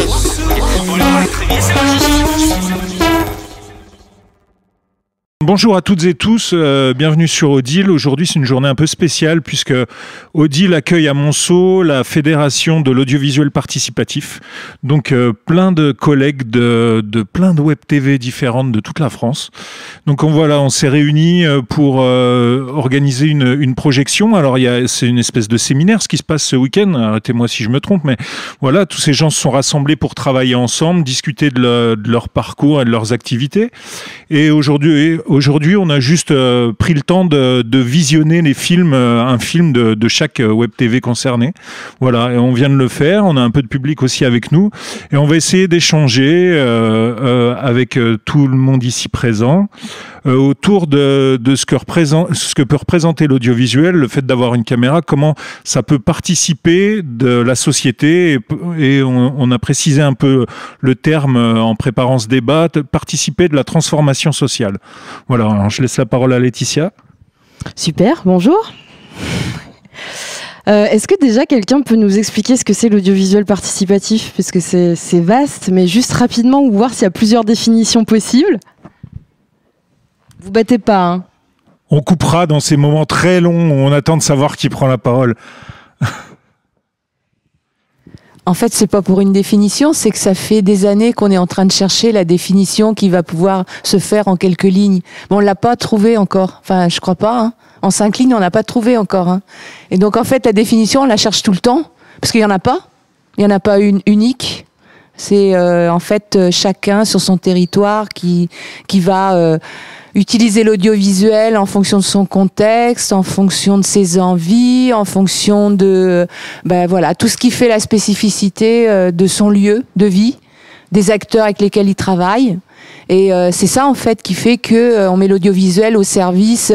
It's funny. Bonjour à toutes et tous, euh, bienvenue sur Odile. Aujourd'hui, c'est une journée un peu spéciale puisque Odile accueille à Monceau la Fédération de l'audiovisuel participatif. Donc, euh, plein de collègues de, plein de web TV différentes de toute la France. Donc, on, voilà, on s'est réunis euh, pour organiser une, projection. Alors, c'est une espèce de séminaire, ce qui se passe ce week-end. Arrêtez-moi si je me trompe, mais voilà, tous ces gens se sont rassemblés pour travailler ensemble, discuter de, de leur parcours et de leurs activités. Et aujourd'hui, Aujourd'hui, on a juste euh, pris le temps de, visionner les films, euh, un film de, chaque euh, web TV concerné. Voilà, et on vient de le faire. On a un peu de public aussi avec nous, et on va essayer d'échanger avec tout le monde ici présent autour de, ce, que peut représenter l'audiovisuel, le fait d'avoir une caméra, comment ça peut participer de la société. Et, on, a précisé un peu le terme en préparant ce débat, participer de la transformation sociale. Voilà, je laisse la parole à Laetitia. Super, bonjour. Euh, est-ce que déjà quelqu'un peut nous expliquer ce que c'est l'audiovisuel participatif? Parce que c'est vaste, mais juste rapidement, ou voir s'il y a plusieurs définitions possibles. Vous battez pas, hein On coupera dans ces moments très longs où on attend de savoir qui prend la parole. En fait, c'est pas pour une définition, c'est que ça fait des années qu'on est en train de chercher la définition qui va pouvoir se faire en quelques lignes. Mais on l'a pas trouvé encore. Enfin, je crois pas. Hein. En cinq lignes, on n'a pas trouvé encore. Hein. Et donc, en fait, la définition, on la cherche tout le temps parce qu'il y en a pas. Il y en a pas une unique. C'est euh, en fait euh, chacun sur son territoire qui qui va euh, utiliser l'audiovisuel en fonction de son contexte, en fonction de ses envies, en fonction de ben voilà tout ce qui fait la spécificité euh, de son lieu de vie, des acteurs avec lesquels il travaille. Et euh, c'est ça en fait qui fait que euh, on met l'audiovisuel au service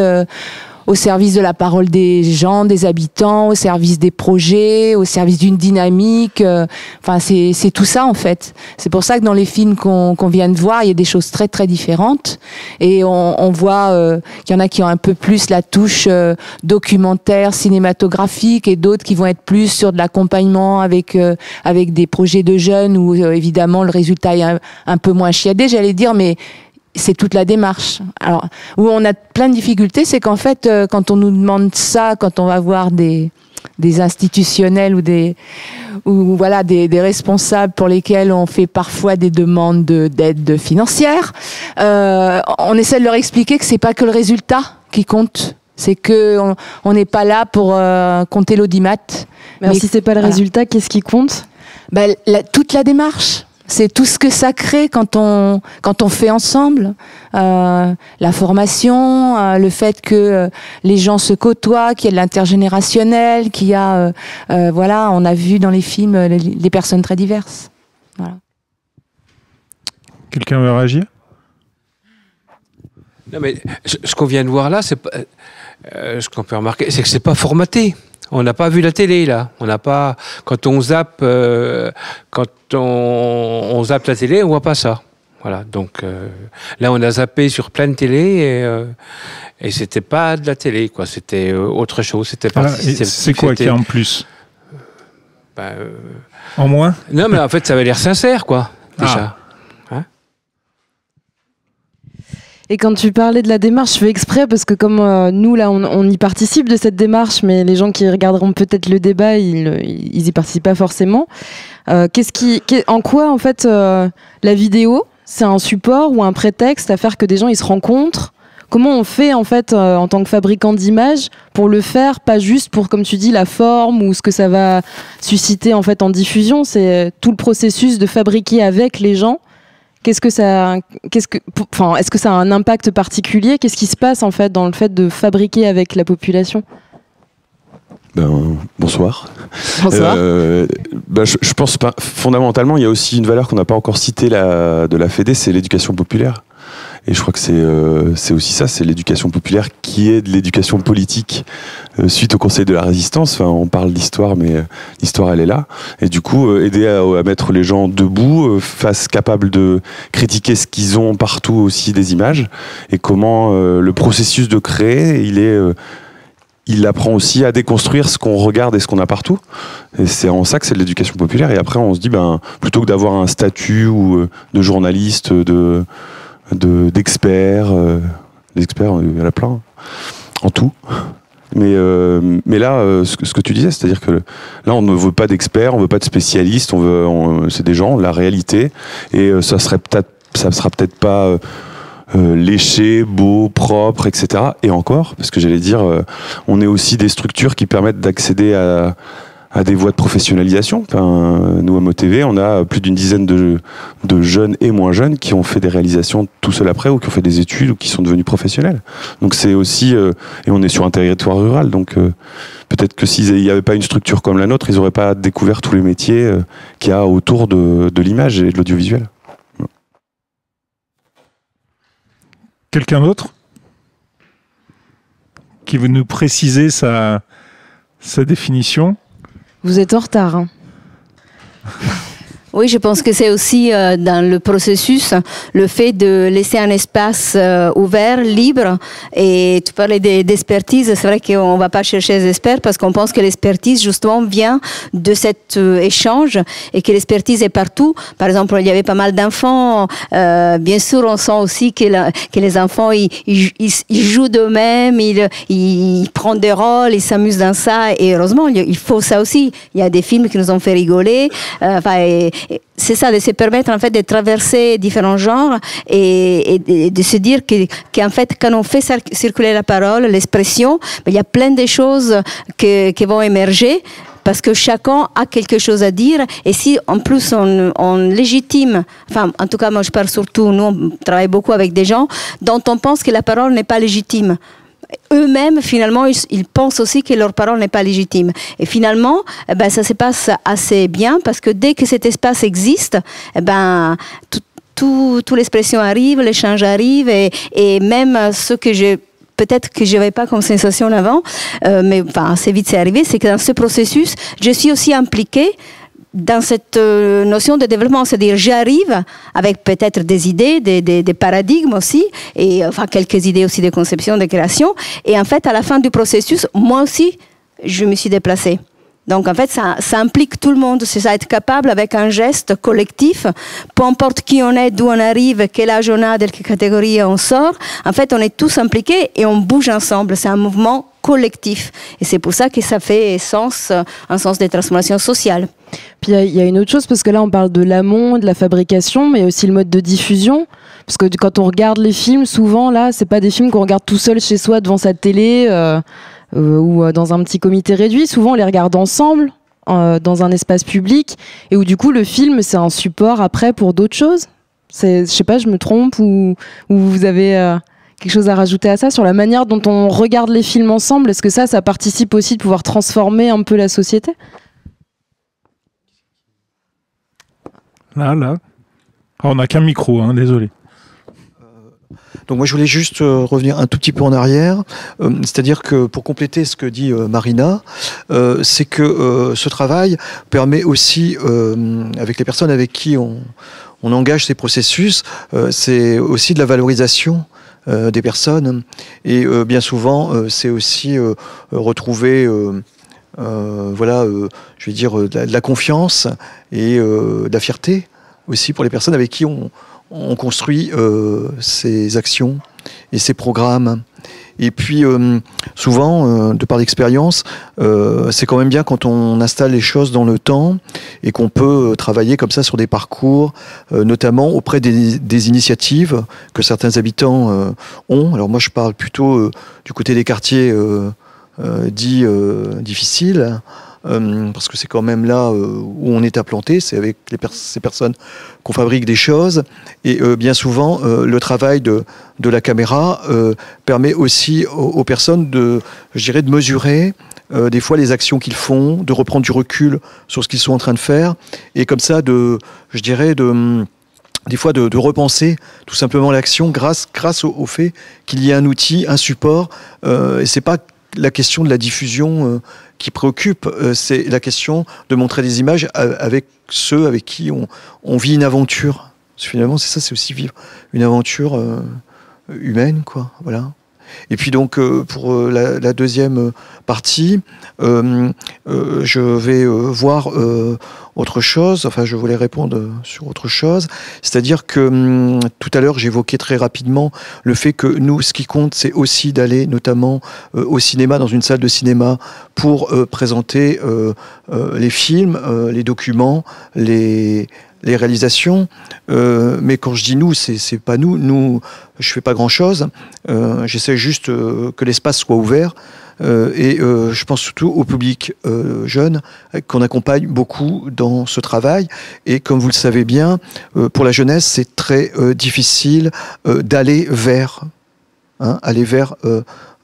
au service de la parole des gens, des habitants, au service des projets, au service d'une dynamique. Euh, enfin, c'est tout ça en fait. C'est pour ça que dans les films qu'on vient de voir, il y a des choses très très différentes et on, on voit euh, qu'il y en a qui ont un peu plus la touche euh, documentaire, cinématographique et d'autres qui vont être plus sur de l'accompagnement avec avec des projets de jeunes où évidemment le résultat est un, un peu moins chiadé, j'allais dire, mais c'est toute la démarche. Alors, où on a plein de difficultés, c'est qu'en fait, euh, quand on nous demande ça, quand on va voir des, des institutionnels ou des ou voilà des, des, responsables pour lesquels on fait parfois des demandes d'aide financière, euh, on essaie de leur expliquer que c'est pas que le résultat qui compte, c'est que on n'est pas là pour euh, compter l'audimat. Mais, mais si c'est pas le résultat, qu'est-ce qui compte? Ben, la, toute la démarche. C'est tout ce que ça crée quand on quand on fait ensemble euh, la formation, euh, le fait que euh, les gens se côtoient, qu'il y ait de l'intergénérationnel, qu'il y a euh, voilà, on a vu dans les films les, personnes très diverses. Voilà. Quelqu'un veut réagir? Non mais ce qu'on vient de voir là, c'est ce qu'on peut remarquer, c'est que c'est pas formaté. On n'a pas vu la télé là. On n'a pas. Quand on zappe, euh, quand on, on, zappe la télé, on voit pas ça. Voilà. Donc euh, là, on a zappé sur plein de télé et, euh, et c'était pas de la télé, quoi. C'était euh, autre chose. C'était pas. Ah, c'est quoi qui en plus? Bah, En moins? Non, mais en fait, ça avait l'air sincère, quoi. Déjà. Ah. Et quand tu parlais de la démarche, je fais exprès parce que comme euh, nous là, on, y participe de cette démarche, mais les gens qui regarderont peut-être le débat, ils, ils y participent pas forcément. Euh, qu'est-ce qui, en quoi en fait euh, la vidéo, c'est un support ou un prétexte à faire que des gens ils se rencontrent? Comment on fait en fait en tant que fabricant d'images pour le faire, pas juste pour comme tu dis la forme ou ce que ça va susciter en fait en diffusion, c'est tout le processus de fabriquer avec les gens Qu'est-ce que ça, qu'est-ce que, enfin, est-ce que ça a un impact particulier? Qu'est-ce qui se passe en fait dans le fait de fabriquer avec la population? Ben, bonsoir. Bonsoir. Euh, ben, je, je, pense pas. Fondamentalement, il y a aussi une valeur qu'on n'a pas encore citée la, de la FEDE, c'est l'éducation populaire. Et je crois que c'est euh, c'est aussi ça, c'est l'éducation populaire qui est de l'éducation politique euh, suite au Conseil de la Résistance. Enfin, on parle d'histoire, mais euh, l'histoire elle est là. Et du coup, aider à, mettre les gens debout, face capables de critiquer ce qu'ils ont partout aussi des images et comment le processus de créer, il est il apprend aussi à déconstruire ce qu'on regarde et ce qu'on a partout. Et c'est en ça que c'est de l'éducation populaire. Et après, on se dit, ben, plutôt que d'avoir un statut ou de journaliste, de d'expert, euh, experts, il y en a plein, en tout. Mais, euh, mais là, euh, ce, que, tu disais, c'est-à-dire que là, on ne veut pas d'experts, on veut pas de spécialistes, on veut, c'est des gens, la réalité, et ça serait peut-être, ça sera peut-être pas euh, léché, beau, propre, etc. Et encore, parce que j'allais dire, euh, on est aussi des structures qui permettent d'accéder à, à, des voies de professionnalisation. Nous, à MoTV, on a plus d'une dizaine de, jeunes et moins jeunes qui ont fait des réalisations tout seul après, ou qui ont fait des études, ou qui sont devenus professionnels. Donc c'est aussi, euh, et on est sur un territoire rural, donc peut-être que s'il n'y avait pas une structure comme la nôtre, ils n'auraient pas découvert tous les métiers qu'il y a autour de, l'image et de l'audiovisuel. Quelqu'un d'autre qui veut nous préciser sa définition? Vous êtes en retard. Hein Oui, je pense que c'est aussi euh, dans le processus le fait de laisser un espace euh, ouvert, libre. Et tu parlais d'expertise, c'est vrai qu'on ne va pas chercher les experts parce qu'on pense que l'expertise justement vient de cet euh, échange et que l'expertise est partout. Par exemple, il y avait pas mal d'enfants. bien sûr, on sent aussi que, que les enfants, ils, ils, jouent d'eux-mêmes, ils, ils, prennent des rôles, ils s'amusent dans ça. Et heureusement, il faut ça aussi. Il y a des films qui nous ont fait rigoler. Enfin, et, c'est ça, de se permettre en fait de traverser différents genres et, de se dire qu'en fait, quand on fait circuler la parole, l'expression, ben, il y a plein de choses qui vont émerger parce que chacun a quelque chose à dire. Et si en plus on, on, légitime, enfin en tout cas moi je parle surtout, nous on travaille beaucoup avec des gens dont on pense que la parole n'est pas légitime eux-mêmes, finalement, ils, pensent aussi que leur parole n'est pas légitime. Et finalement, eh ben, ça se passe assez bien parce que dès que cet espace existe, eh ben, tout, tout, l'expression arrive, l'échange arrive et, et même ce que je peut-être que je n'avais pas comme sensation avant, euh, mais enfin, assez vite c'est arrivé, c'est que dans ce processus, je suis aussi impliquée dans cette euh, notion de développement, c'est-à-dire j'arrive avec peut-être des idées, des, des, paradigmes aussi, et enfin quelques idées aussi de conception, de création, et en fait à la fin du processus, moi aussi, je me suis déplacée. Donc en fait, ça, ça implique tout le monde, c'est ça, être capable avec un geste collectif, peu importe qui on est, d'où on arrive, quel âge on a, de quelle catégorie on sort, en fait, on est tous impliqués et on bouge ensemble. C'est un mouvement collectif. Et c'est pour ça que ça fait sens, un sens de transformation sociale. Puis il y, a une autre chose, parce que là on parle de l'amont, de la fabrication, mais aussi le mode de diffusion. Parce que quand on regarde les films, souvent là, c'est pas des films qu'on regarde tout seul chez soi devant sa télé euh, euh, ou euh, dans un petit comité réduit. Souvent on les regarde ensemble. dans un espace public et où du coup le film c'est un support après pour d'autres choses je sais pas je me trompe ou, ou vous avez quelque chose à rajouter à ça sur la manière dont on regarde les films ensemble? Est-ce que ça, ça participe aussi de pouvoir transformer un peu la société? Là, là. Ah, on n'a qu'un micro, hein, désolé. Euh, donc moi je voulais juste euh, revenir un tout petit peu en arrière, euh, c'est-à-dire que pour compléter ce que dit Marina, c'est que ce travail permet aussi, avec les personnes avec qui on, on engage ces processus, c'est aussi de la valorisation euh, des personnes. Et euh, bien souvent, euh, c'est aussi retrouver, voilà, je vais dire, de la, confiance et de la fierté aussi pour les personnes avec qui on construit ces actions et ces programmes. Et puis, euh, souvent, euh, de par l'expérience, euh, c'est quand même bien quand on installe les choses dans le temps et qu'on peut travailler comme ça sur des parcours, notamment auprès des, des, initiatives que certains habitants ont. Alors moi, je parle plutôt du côté des quartiers dits difficiles. Euh, parce que c'est quand même là euh, où on est implanté, c'est avec ces personnes qu'on fabrique des choses. Et euh, bien souvent, le travail de, la caméra permet aussi aux, personnes de, je de mesurer des fois les actions qu'ils font, de reprendre du recul sur ce qu'ils sont en train de faire, et comme ça, de, je dirais, de des fois de, de, repenser tout simplement l'action grâce, grâce au, fait qu'il y a un outil, un support, euh, et c'est pas la question de la diffusion qui préoccupe, euh, c'est la question de montrer des images avec ceux avec qui on, vit une aventure. finalement, c'est ça, c'est aussi vivre une aventure euh, humaine, quoi. Voilà. Et puis donc euh, pour euh, la, deuxième partie, euh, euh, je vais voir autre chose. Enfin, je voulais répondre sur autre chose. C'est-à-dire que hum, tout à l'heure, j'évoquais très rapidement le fait que nous, ce qui compte, c'est aussi d'aller notamment au cinéma, dans une salle de cinéma, pour présenter les films, les documents, les les réalisations, euh, mais quand je dis nous, c'est pas nous. Nous, je fais pas grand chose. Euh, J'essaie juste euh, que l'espace soit ouvert. Et je pense surtout au public jeune qu'on accompagne beaucoup dans ce travail. Et comme vous le savez bien, pour la jeunesse, c'est très difficile d'aller vers, hein, aller vers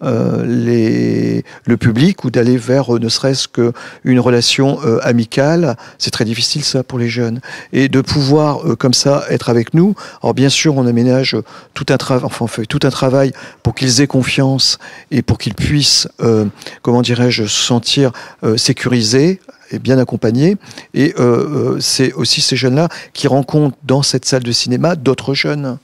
euh, euh, les, le public ou d'aller vers euh, ne serait-ce qu'une relation euh, amicale. C'est très difficile ça pour les jeunes. Et de pouvoir euh, comme ça être avec nous. Alors bien sûr, on aménage tout un travail, enfin on fait tout un travail pour qu'ils aient confiance et pour qu'ils puissent, euh, comment dirais-je, se sentir euh, sécurisés et bien accompagnés. Et euh, euh, c'est aussi ces jeunes-là qui rencontrent dans cette salle de cinéma d'autres jeunes.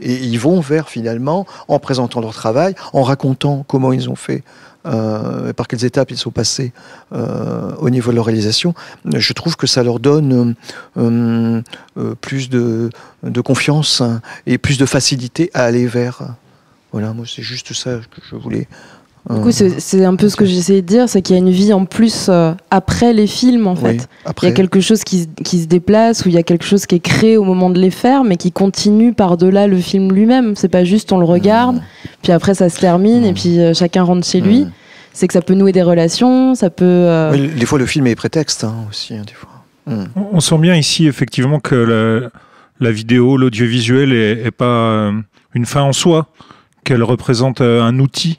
Et ils vont vers finalement, en présentant leur travail, en racontant comment ils ont fait, euh, par quelles étapes ils sont passés euh, au niveau de leur réalisation. Je trouve que ça leur donne euh, euh, plus de, de confiance et plus de facilité à aller vers. Voilà, moi c'est juste ça que je voulais. Du euh, coup, c'est un peu ce que j'essayais de dire, c'est qu'il y a une vie en plus euh, après les films, en fait. oui, Il y a quelque chose qui, se- qui se déplace, ou il y a quelque chose qui est créé au moment de les faire, mais qui continue par-delà le film lui-même. C'est pas juste on le regarde, puis après ça se termine, et puis euh, chacun rentre chez lui. C'est que ça peut nouer des relations, ça peut. euh, Oui, des fois le film est prétexte hein, aussi, hein, des fois. Mm. On sent bien ici effectivement que la, la vidéo, l'audiovisuel est, est pas une fin en soi, qu'elle représente un outil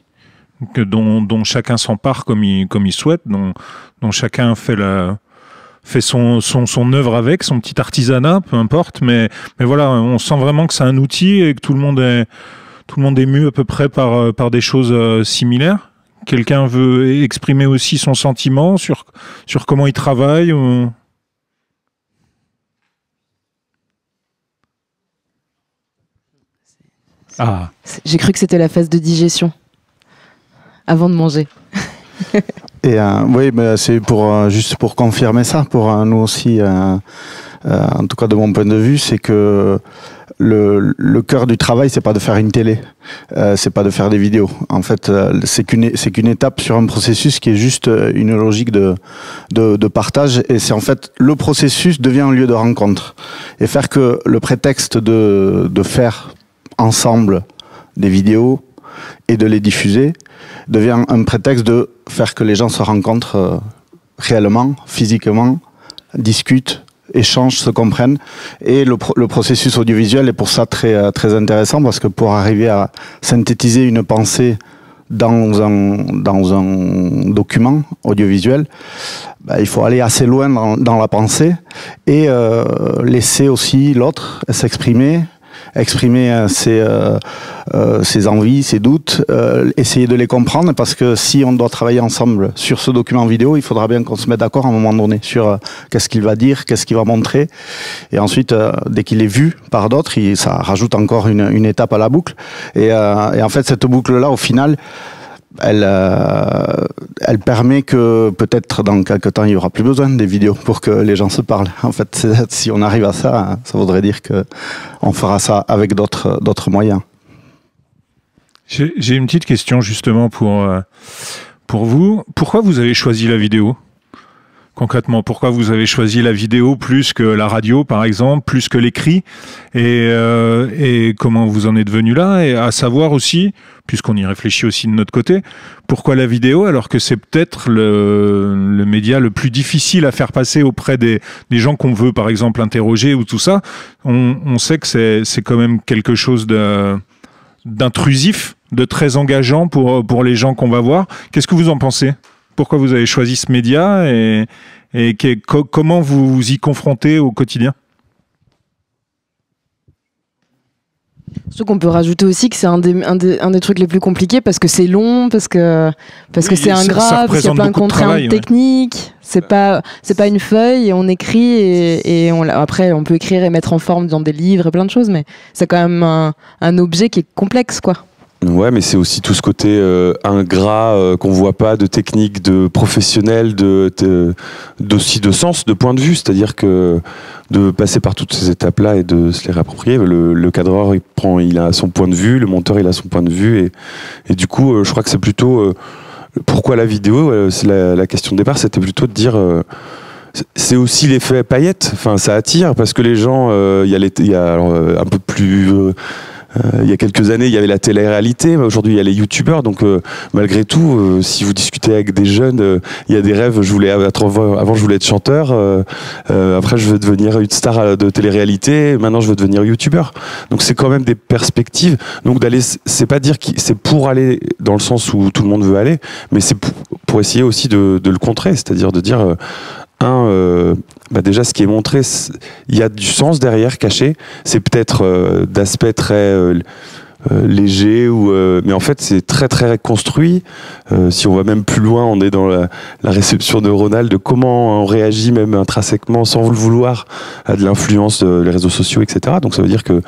que, dont, dont chacun s'empare comme il, comme il souhaite, dont, dont chacun fait la fait son, son, son œuvre avec, son petit artisanat, peu importe, mais, mais voilà, on sent vraiment que c'est un outil et que tout le monde est, tout le monde est mu à peu près par, euh, par des choses euh, similaires. Quelqu'un veut exprimer aussi son sentiment sur, sur comment il travaille ou... Ah, J'ai cru que c'était la phase de digestion. Avant de manger. Et euh, oui, mais c'est pour euh, juste pour confirmer ça, pour euh, nous aussi, euh, euh, en tout cas de mon point de vue, c'est que le, le cœur du travail, c'est pas de faire une télé, c'est pas de faire des vidéos. En fait, c'est qu'une c'est qu'une étape sur un processus qui est juste une logique de de, de partage. Et c'est en fait le processus devient un lieu de rencontre et faire que le prétexte de de faire ensemble des vidéos et de les diffuser devient un prétexte de faire que les gens se rencontrent euh, réellement, physiquement, discutent, échangent, se comprennent. Et le, pro- le processus audiovisuel est pour ça très, euh, très intéressant parce que pour arriver à synthétiser une pensée dans un, dans un document audiovisuel, bah, il faut aller assez loin dans, dans la pensée et euh, laisser aussi l'autre s'exprimer, exprimer euh, ses, euh, euh, ses envies, ses doutes, essayer de les comprendre parce que si on doit travailler ensemble sur ce document vidéo, il faudra bien qu'on se mette d'accord à un moment donné sur qu'est-ce qu'il va dire, qu'est-ce qu'il va montrer. Et ensuite, dès qu'il est vu par d'autres, ça rajoute encore une, une étape à la boucle. Et, et en fait, cette boucle-là, au final, elle, euh, elle permet que peut-être dans quelques temps, il n'y aura plus besoin des vidéos pour que les gens se parlent. En fait, si on arrive à ça, ça voudrait dire que on fera ça avec d'autres moyens. j'ai j'ai une petite question justement pour, euh, pour vous. Pourquoi vous avez choisi la vidéo? Concrètement, pourquoi vous avez choisi la vidéo plus que la radio, par exemple, plus que l'écrit et, euh, comment vous en êtes venu là? Et à savoir aussi, puisqu'on y réfléchit aussi de notre côté, pourquoi la vidéo alors que c'est peut-être le, média le plus difficile à faire passer auprès des, gens qu'on veut, par exemple, interroger ou tout ça? On, sait que c'est quand même quelque chose d'intrusif, de très engageant pour les gens qu'on va voir. Qu'est-ce que vous en pensez? Pourquoi vous avez choisi ce média et, et qu'est- co- comment vous vous y confrontez au quotidien? Surtout qu'on peut rajouter aussi que c'est un des, un, des, un des trucs les plus compliqués parce que c'est long, parce que parce que Oui, c'est ça- ça ingrat, parce qu'il y a plein de contraintes ouais. techniques. C'est pas c'est pas une feuille et on écrit et, et on l'a- après on peut écrire et mettre en forme dans des livres et plein de choses, mais c'est quand même un, un objet qui est complexe quoi. Ouais, mais c'est aussi tout ce côté euh, ingrat euh, qu'on voit pas, de technique, de professionnel, de, de d'aussi de sens, de point de vue. C'est-à-dire que de passer par toutes ces étapes-là et de se les réapproprier. Le, le cadreur, il prend, il a son point de vue, le monteur, il a son point de vue, et, et du coup, euh, je crois que c'est plutôt euh, pourquoi la vidéo. euh, c'est la, la question de départ, c'était plutôt de dire. euh, c'est- aussi l'effet paillette, enfin ça attire parce que les gens, euh, il y a, les- y a alors, euh, un peu plus euh, euh, il y a quelques années, il y avait la télé-réalité, aujourd'hui, il y a les youtubeurs. Donc, euh, malgré tout, euh, si vous discutez avec des jeunes, euh, il y a des rêves. Je voulais avant, je voulais être chanteur. euh, euh, après, je veux devenir une star euh, de télé-réalité. Maintenant, je veux devenir youtubeur. Donc, c'est quand même des perspectives. Donc, d'aller, c'est pas dire que c'est pour aller dans le sens où tout le monde veut aller, mais c'est pour, essayer aussi de, de le contrer. C'est-à-dire de dire, euh, un, euh, bah déjà, ce qui est montré, il y a du sens derrière, caché. C'est peut-être euh, d'aspect très euh, euh, léger, ou, euh, mais en fait, c'est très, très construit. Euh, si on va même plus loin, on est dans la, la réception neuronale de comment on réagit, même intrinsèquement, sans le vouloir, à de l'influence des réseaux sociaux, etc. Donc, ça veut dire que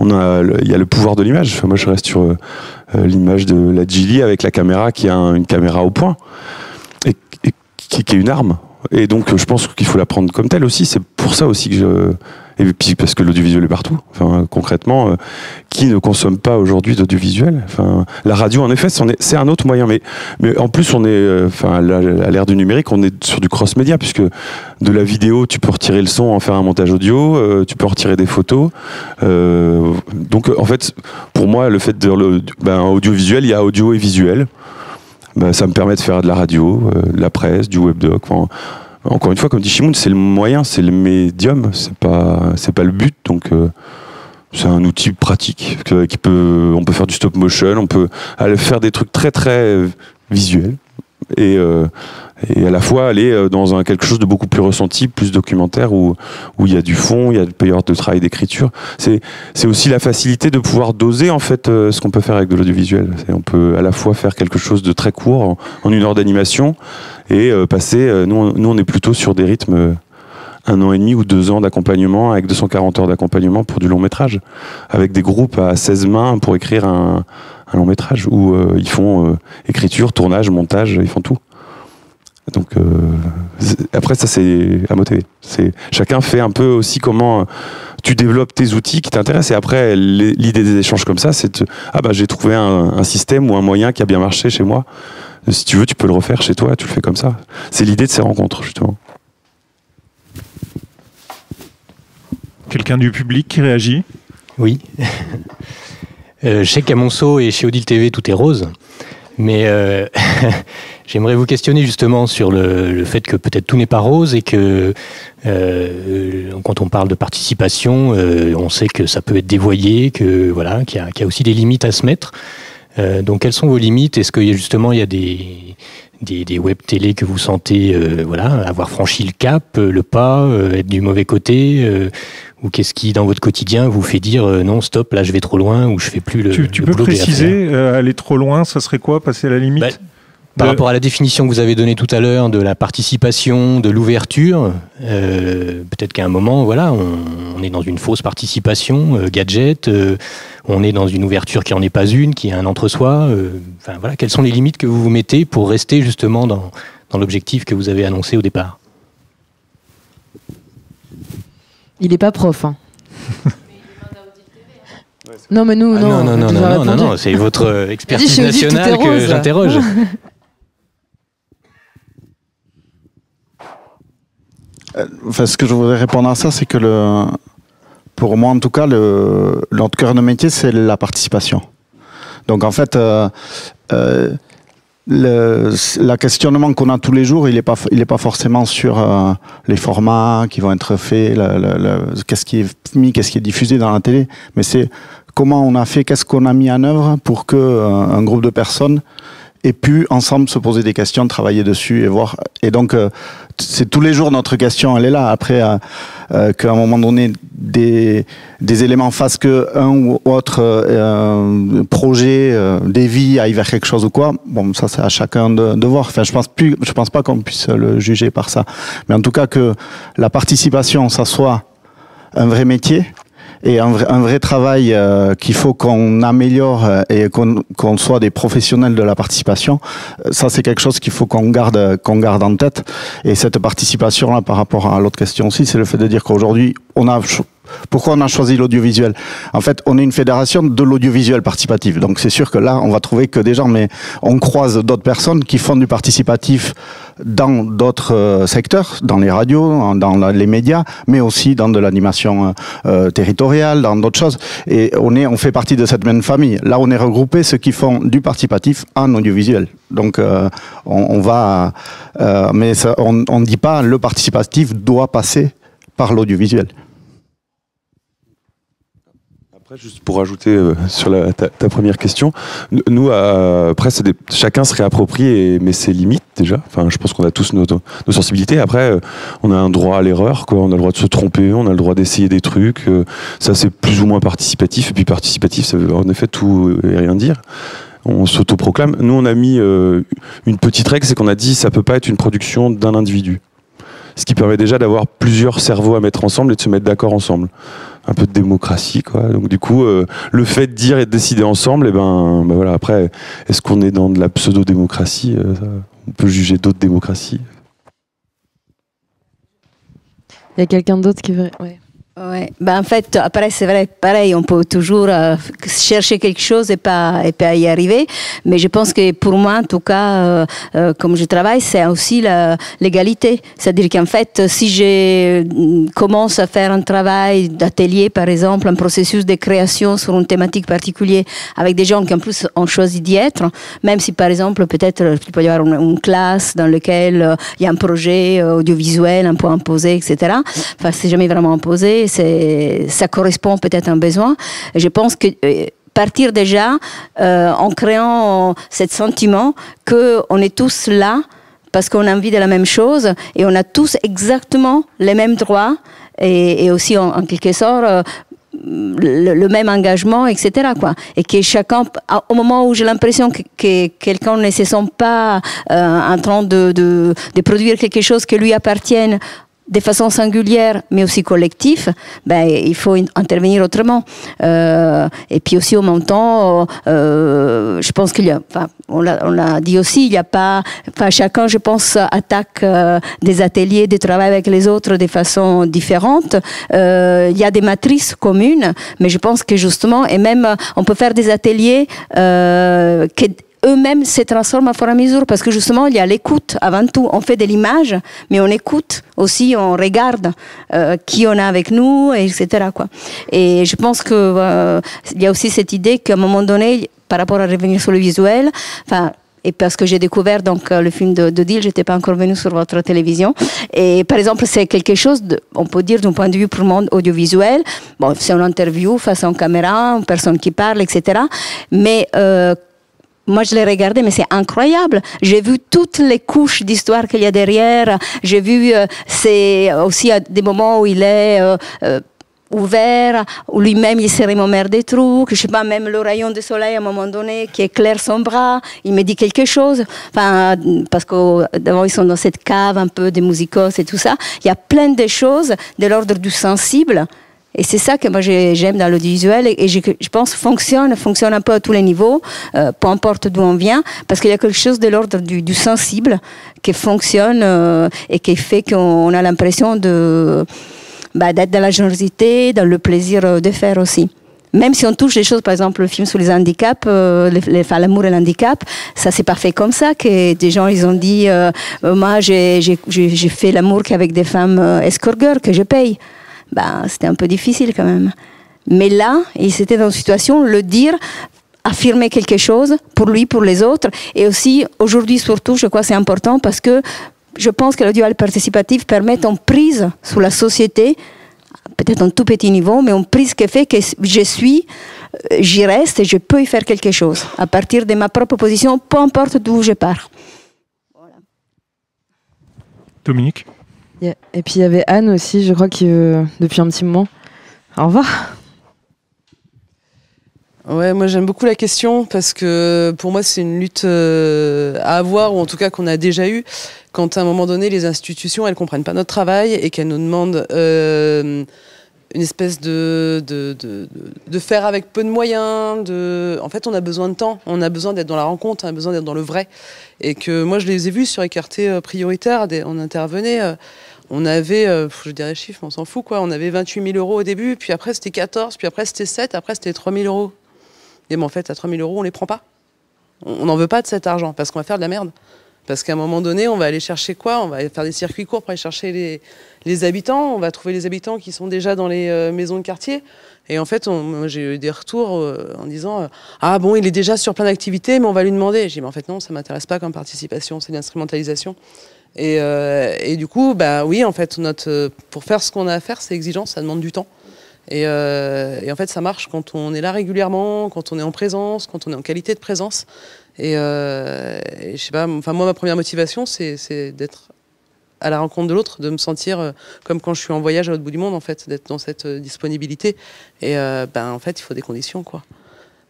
a, il y a le pouvoir de l'image. Moi, je reste sur l'image de la Gilly avec la caméra qui a un- une caméra au point et, et qui, qui est une arme. Et donc, je pense qu'il faut la prendre comme telle aussi. C'est pour ça aussi que je. Et puis, parce que l'audiovisuel est partout. Enfin, concrètement, euh, qui ne consomme pas aujourd'hui d'audiovisuel? Enfin, la radio, en effet, c'est un autre moyen. Mais, mais en plus, on est. euh, Enfin, à l'ère du numérique, on est sur du cross-média, puisque de la vidéo, tu peux retirer le son, en faire un montage audio, euh, tu peux retirer des photos. Donc, en fait, pour moi, le fait de. Ben, audiovisuel, il y a audio et visuel. Ben, ça me permet de faire de la radio, euh, de la presse, du webdoc. Encore une fois, comme dit Shimoun, c'est le moyen, c'est le médium, c'est pas, c'est pas le but. Donc, euh, c'est un outil pratique que- qui peut, on peut faire du stop motion, on peut aller faire des trucs très très euh, visuels et, euh, et à la fois aller euh, dans un, quelque chose de beaucoup plus ressenti, plus documentaire où où il y a du fond, il y a peut y de travail d'écriture. C'est aussi la facilité de pouvoir doser en fait euh, ce qu'on peut faire avec de l'audiovisuel. On peut à la fois faire quelque chose de très court en, une heure d'animation et passer. nous, on, nous, on est plutôt sur des rythmes un an et demi ou deux ans d'accompagnement avec 240 heures d'accompagnement pour du long métrage, avec des groupes à 16 mains pour écrire un, un long métrage où euh, ils font euh, écriture, tournage, montage, ils font tout. Donc euh, après ça c'est à motiver. C'est chacun fait un peu aussi comment tu développes tes outils qui t'intéressent et après l'idée des échanges comme ça c'est de ah bah j'ai trouvé un, un système ou un moyen qui a bien marché chez moi. Si tu veux tu peux le refaire chez toi, tu le fais comme ça. C'est l'idée de ces rencontres justement. Quelqu'un du public qui réagit? Oui. Euh, je sais qu'à Monceau et chez Odile TV, tout est rose. Mais euh, j'aimerais vous questionner justement sur le, fait que peut-être tout n'est pas rose et que euh, quand on parle de participation, euh, on sait que ça peut être dévoyé, que voilà, qu'il y, a- aussi des limites à se mettre. Euh, donc quelles sont vos limites? Est-ce qu'il y a justement il y a des, des, des web télé que vous sentez voilà avoir franchi le cap, le pas, être du mauvais côté ou qu'est-ce qui dans votre quotidien vous fait dire euh, non stop là je vais trop loin ou je fais plus le Tu, tu le peux à préciser, euh, aller trop loin, ça serait quoi Passer la limite Bah, Par rapport à la définition que vous avez donnée tout à l'heure de la participation, de l'ouverture, euh, peut-être qu'à un moment, voilà, on, on est dans une fausse participation, euh, gadget, euh, on est dans une ouverture qui en est pas une, qui est un entre-soi. Enfin voilà, quelles sont les limites que vous vous mettez pour rester justement dans, dans l'objectif que vous avez annoncé au départ Il est pas prof. hein. non, mais nous, Ah non. non, non, non, non, non, c'est votre euh, expertise nationale que j'interroge. Enfin, ce que je voudrais répondre à ça, c'est que le, pour moi, en tout cas, le, notre cœur de métier, c'est la participation. Donc, en fait, euh, euh, le la questionnement qu'on a tous les jours, il n'est pas, il est pas forcément sur euh, les formats qui vont être faits, qu'est-ce qui est mis, qu'est-ce qui est diffusé dans la télé, mais c'est comment on a fait, qu'est-ce qu'on a mis en œuvre pour que euh, un groupe de personnes ait pu ensemble se poser des questions, travailler dessus et voir. Et donc, euh, c'est tous les jours notre question, elle est là. Après, euh, euh, qu'à un moment donné, des, des éléments fassent que un ou autre euh, projet, vies aille vers quelque chose ou quoi. Bon, ça c'est à chacun de, de voir. Enfin, je pense plus, je pense pas qu'on puisse le juger par ça. Mais en tout cas que la participation, ça soit un vrai métier et un vrai, un vrai travail euh, qu'il faut qu'on améliore euh, et qu'on qu'on soit des professionnels de la participation. Euh, Ça, c'est quelque chose qu'il faut qu'on garde, qu'on garde en tête. Et cette participation-là, par rapport à l'autre question aussi, c'est le fait de dire qu'aujourd'hui, on a pourquoi on a choisi l'audiovisuel? En fait, on est une fédération de l'audiovisuel participatif. Donc c'est sûr que là, on va trouver que des gens, mais on croise d'autres personnes qui font du participatif dans d'autres euh, secteurs, dans les radios, dans les médias, mais aussi dans de l'animation euh, euh, territoriale, dans d'autres choses. Et on est, on fait partie de cette même famille. Là, on est regroupés ceux qui font du participatif en audiovisuel. Donc, on, va, mais on ne dit pas le participatif doit passer par l'audiovisuel. Juste pour ajouter euh, sur ta, première question, nous, après, chacun se réapproprie, et- mais ses limites déjà. Enfin, je pense qu'on a tous nos, sensibilités. Après, euh, on a un droit à l'erreur, quoi. On a le droit de se tromper, on a le droit d'essayer des trucs. euh, ça, c'est plus ou moins participatif. Et puis, participatif, ça veut en effet tout et rien dire. On s'autoproclame. Nous, on a mis une petite règle, c'est qu'on a dit ça peut pas être une production d'un individu. Ce qui permet déjà d'avoir plusieurs cerveaux à mettre ensemble et de se mettre d'accord ensemble un peu de démocratie quoi donc du coup euh, le fait de dire et de décider ensemble et ben, ben voilà après est-ce qu'on est dans de la pseudo démocratie on peut juger d'autres démocraties? Il y a quelqu'un d'autre qui veut. Ouais. Ben, en fait, après, c'est vrai, pareil, on peut toujours euh, chercher quelque chose et pas, et pas y arriver. Mais je pense que pour moi, en tout cas, euh, euh, comme je travaille, c'est aussi l'égalité. C'est-à-dire qu'en fait, si je euh, commence à faire un travail d'atelier, par exemple, un processus de création sur une thématique particulière, avec des gens qui en plus ont choisi d'y être, même si par exemple, peut-être, il peut y avoir une, une classe dans laquelle euh, il y a un projet euh, audiovisuel un peu imposé, etc. Enfin, c'est jamais vraiment imposé, ça correspond peut-être à un besoin. Je pense que euh, partir déjà euh, en créant ce sentiment qu'on est tous là parce qu'on a envie de la même chose et on a tous exactement les mêmes droits et, aussi en, quelque sorte euh, le, même engagement, etc. Et que chacun, au moment où j'ai l'impression que, que quelqu'un ne se sent pas en train de, de produire quelque chose qui lui appartienne de façon singulière, mais aussi collective, ben, il faut in- intervenir autrement. Euh, et puis aussi, au même temps, euh, je pense qu'il y a, enfin, on l'a dit aussi, il n'y a pas, enfin, chacun, je pense, attaque euh, des ateliers de travail avec les autres de façon différente. Euh, il y a des matrices communes, mais je pense que justement, et même, on peut faire des ateliers euh, que eux-mêmes se transforment à fur et à mesure parce que justement il y a l'écoute avant tout on fait de l'image mais on écoute aussi on regarde euh, qui on a avec nous et etc quoi et je pense que euh, il y a aussi cette idée qu'à un moment donné par rapport à revenir sur le visuel enfin et parce que j'ai découvert donc euh, le film de, de Deal, j'étais pas encore venue sur votre télévision. Et par exemple, c'est quelque chose, de, on peut dire d'un point de vue purement audiovisuel. Bon, c'est une interview face à une caméra, une personne qui parle, etc. Mais euh, moi, je l'ai regardé, mais c'est incroyable. J'ai vu toutes les couches d'histoire qu'il y a derrière. J'ai vu, euh, c'est aussi à des moments où il est euh, euh, ouvert, où lui-même il se remémore des trucs. Je sais pas, même le rayon de soleil à un moment donné qui éclaire son bras, il me dit quelque chose. Enfin, parce que d'abord ils sont dans cette cave un peu des musicos et tout ça. Il y a plein de choses de l'ordre du sensible. Et c'est ça que moi j'ai- j'aime dans l'audiovisuel et, je, pense fonctionne, fonctionne un peu à tous les niveaux, euh, peu importe d'où on vient, parce qu'il y a quelque chose de l'ordre du, du sensible qui fonctionne euh, et qui fait qu'on a l'impression de bah, d'être dans la générosité, dans le plaisir euh, de faire aussi. Même si on touche des choses, par exemple le film sur les handicaps, euh, l'amour et l'handicap, ça c'est pas fait comme ça que des gens ils ont dit, euh, moi j'ai fait l'amour qu'avec des femmes euh, escort girls que je paye. Ben, c'était un peu difficile quand même. Mais là, il s'était dans une situation, le dire, affirmer quelque chose pour lui, pour les autres. Et aussi, aujourd'hui surtout, je crois que c'est important parce que je pense que l'audiovisuel participatif permet une prise sur la société, peut-être un tout petit niveau, mais une prise qui fait que je suis, euh, j'y reste et je peux y faire quelque chose à partir de ma propre position, peu importe d'où je pars. Dominique? Et puis il y avait Anne aussi, je crois, qui veut depuis un petit moment. Au revoir. Ouais, moi j'aime beaucoup la question parce que pour moi c'est une lutte euh, à avoir ou en tout cas qu'on a déjà eu quand à un moment donné les institutions elles comprennent pas notre travail et qu'elles nous demandent euh, une espèce de, de, de, de, faire avec peu de moyens. De... En fait, on a besoin de temps, on a besoin d'être dans la rencontre, on a besoin d'être dans le vrai. Et que moi, je les ai vus sur écarté euh, prioritaire, on intervenait. On avait, euh, je dirais les chiffres, on s'en fout quoi, on avait 28 000 euros au début, puis après c'était 14, puis après c'était 7, après c'était 3 000 euros. Et ben en fait, à 3 000 euros, on les prend pas. On n'en veut pas de cet argent parce qu'on va faire de la merde. Parce qu'à un moment donné, on va aller chercher quoi? On va faire des circuits courts pour aller chercher les, habitants. On va trouver les habitants qui sont déjà dans les euh, maisons de quartier. Et en fait, j'ai eu des retours euh, en disant Ah bon, il est déjà sur plein d'activités, mais on va lui demander. J'ai dit Mais en fait, non, ça m'intéresse pas comme participation, c'est l'instrumentalisation. Et, et, du coup, bah oui, en fait, notre, pour faire ce qu'on a à faire, c'est exigeant, ça demande du temps. Et, et, en fait, ça marche quand on est là régulièrement, quand on est en présence, quand on est en qualité de présence. Et, euh, je sais pas, enfin moi ma première motivation c'est d'être à la rencontre de l'autre, de me sentir euh, comme quand je suis en voyage à l'autre bout du monde en fait, d'être dans cette euh, disponibilité. Et euh, ben en fait il faut des conditions quoi.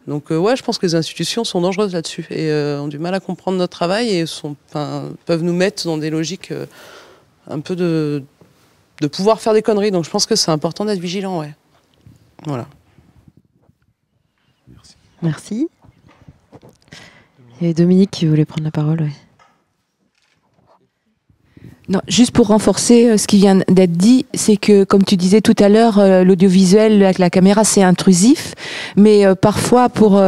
Donc ouais, je pense que les institutions sont dangereuses là-dessus et ont du mal à comprendre notre travail et sont, peuvent nous mettre dans des logiques un peu de, de pouvoir faire des conneries. Donc je pense que c'est important d'être vigilant, ouais. Voilà. Merci. Merci. Et Dominique qui voulait prendre la parole. Non, juste pour renforcer euh, ce qui vient d'être dit, c'est que, comme tu disais tout à l'heure, euh, l'audiovisuel avec la caméra, c'est intrusif, mais euh, parfois pour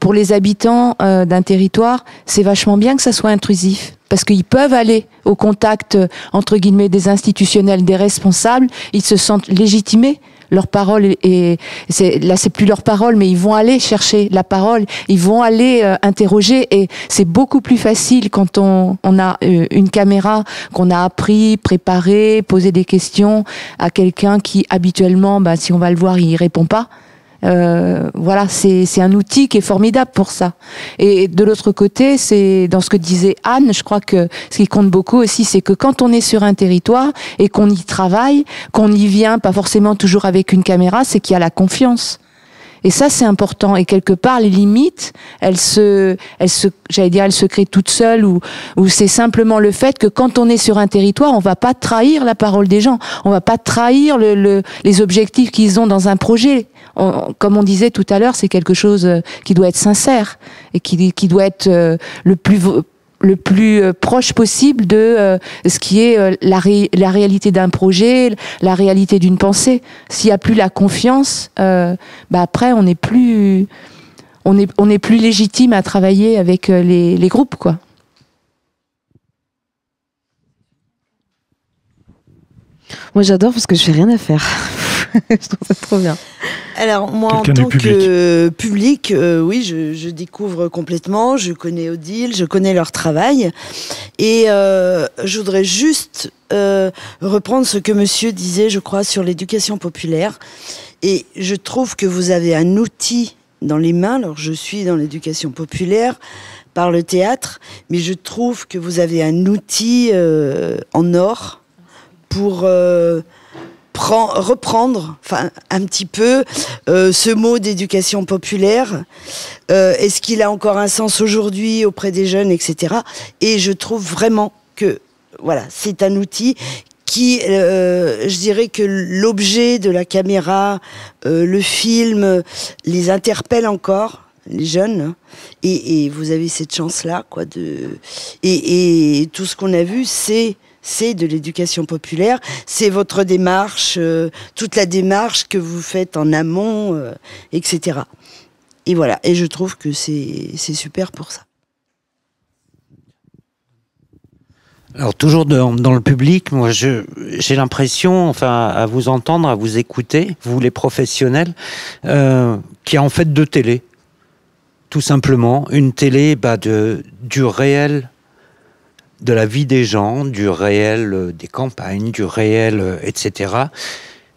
pour les habitants d'un territoire, c'est vachement bien que ça soit intrusif, parce qu'ils peuvent aller au contact entre guillemets des institutionnels, des responsables, ils se sentent légitimés leur parole est, c'est là c'est plus leur parole mais ils vont aller chercher la parole. Ils vont aller euh, interroger. Et c'est beaucoup plus facile quand on, on a euh, une caméra qu'on a appris préparé posé des questions à quelqu'un qui habituellement bah, si on va le voir il répond pas euh, voilà, c'est un outil qui est formidable pour ça. Et de l'autre côté, c'est dans ce que disait Anne, je crois que ce qui compte beaucoup aussi, c'est que quand on est sur un territoire et qu'on y travaille, qu'on y vient, pas forcément toujours avec une caméra, c'est qu'il y a la confiance. Et ça, c'est important. Et quelque part, les limites, elles se, elles se, j'allais dire, elles se créent toutes seules ou, ou c'est simplement le fait que quand on est sur un territoire, on va pas trahir la parole des gens. On va pas trahir le, le, les objectifs qu'ils ont dans un projet comme on disait tout à l'heure, c'est quelque chose euh, qui doit être sincère et qui, qui doit être euh, le plus le plus euh, proche possible de ce qui est la, la réalité d'un projet, la réalité d'une pensée. S'il n'y a plus la confiance, bah après on n'est plus on est on est plus légitime à travailler avec les, les groupes quoi. Moi j'adore parce que je fais rien à faire. je trouve ça trop bien. Alors moi en tant que public, euh, oui, je, découvre complètement, je connais Odile, je connais leur travail, et euh, je voudrais juste euh, reprendre ce que Monsieur disait, je crois, sur l'éducation populaire, et je trouve que vous avez un outil dans les mains. Alors je suis dans l'éducation populaire par le théâtre, mais je trouve que vous avez un outil en or pour reprendre enfin, un petit peu euh, ce mot d'éducation populaire. Euh, est-ce qu'il a encore un sens aujourd'hui auprès des jeunes, etc. Et je trouve vraiment que voilà, c'est un outil qui, euh, je dirais que l'objet de la caméra, le film, les interpelle encore les jeunes et, et vous avez cette chance là quoi de et, et tout ce qu'on a vu c'est c'est de l'éducation populaire, c'est votre démarche, euh, toute la démarche que vous faites en amont, euh, etc. Et voilà, et je trouve que c'est super pour ça. Alors toujours dans, le public, moi j'ai l'impression, enfin à vous entendre, à vous écouter, vous les professionnels, euh, qu'il y a en fait deux télés, tout simplement, une télé bah, de du réel de la vie des gens, du réel euh, des campagnes, du réel, euh, etc.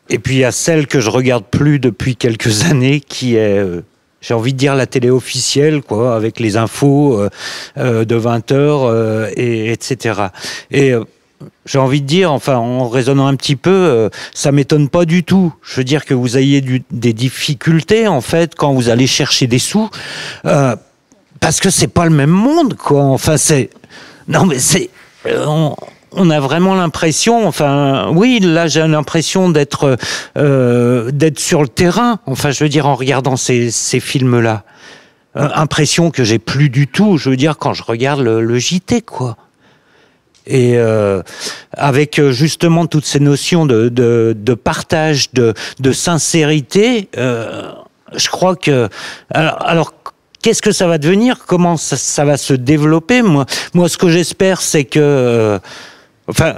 Et puis il y a celle que je regarde plus depuis quelques années, qui est, euh, j'ai envie de dire la télé officielle, quoi, avec les infos de 20 heures, et etc. Et j'ai envie de dire, enfin, en raisonnant un petit peu, ça m'étonne pas du tout. Je veux dire que vous ayez des difficultés, en fait, quand vous allez chercher des sous, parce que c'est pas le même monde, quoi. Enfin, c'est non, mais c'est. Euh, on a vraiment l'impression, enfin, oui, là j'ai l'impression d'être euh, d'être sur le terrain. Enfin, je veux dire en regardant ces, ces films-là, Euh, impression que j'ai plus du tout. Je veux dire quand je regarde le, JT, quoi. Et euh, avec justement toutes ces notions de, de, partage, de, de sincérité, je crois que alors, alors qu'est-ce que ça va devenir? Comment ça, va se développer? Moi, moi, ce que j'espère, c'est que, euh, enfin,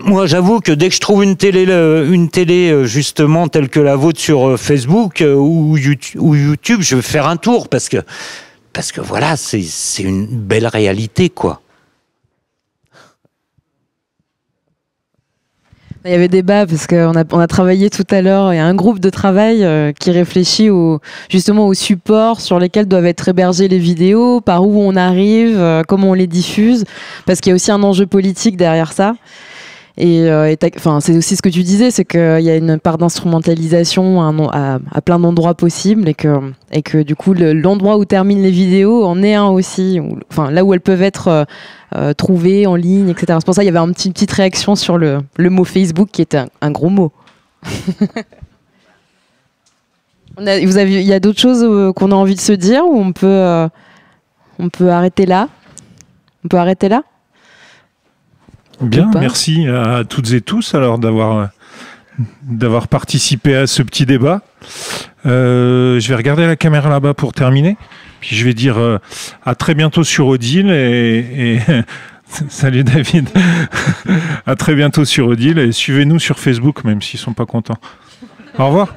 moi, j'avoue que dès que je trouve une télé, une télé euh, justement telle que la vôtre sur euh, Facebook ou, YouTube, ou YouTube, je vais faire un tour parce que, parce que voilà, c'est une belle réalité, quoi. Il y avait débat parce qu'on a, on a travaillé tout à l'heure. Il y a un groupe de travail euh, qui réfléchit justement aux supports sur lesquels doivent être hébergées les vidéos, par où on arrive, euh, comment on les diffuse, parce qu'il y a aussi un enjeu politique derrière ça. Et, euh, enfin, c'est aussi ce que tu disais, c'est qu'il y a une part d'instrumentalisation à, plein d'endroits possibles et que, et que du coup le- l'endroit où terminent les vidéos en est un aussi, enfin là où elles peuvent être euh, euh, trouvées en ligne, etc. C'est pour ça qu'il y avait une petite réaction sur le, mot Facebook qui est un, gros mot. Il y a d'autres choses qu'on a envie de se dire ou on peut, on peut arrêter là? On peut arrêter là? Bien, merci à toutes et tous alors d'avoir d'avoir participé à ce petit débat. Euh, je vais regarder la caméra là-bas pour terminer. Puis je vais dire euh, à très bientôt sur Odile et, et salut David. à très bientôt sur Odile et suivez-nous sur Facebook même s'ils sont pas contents. Au revoir.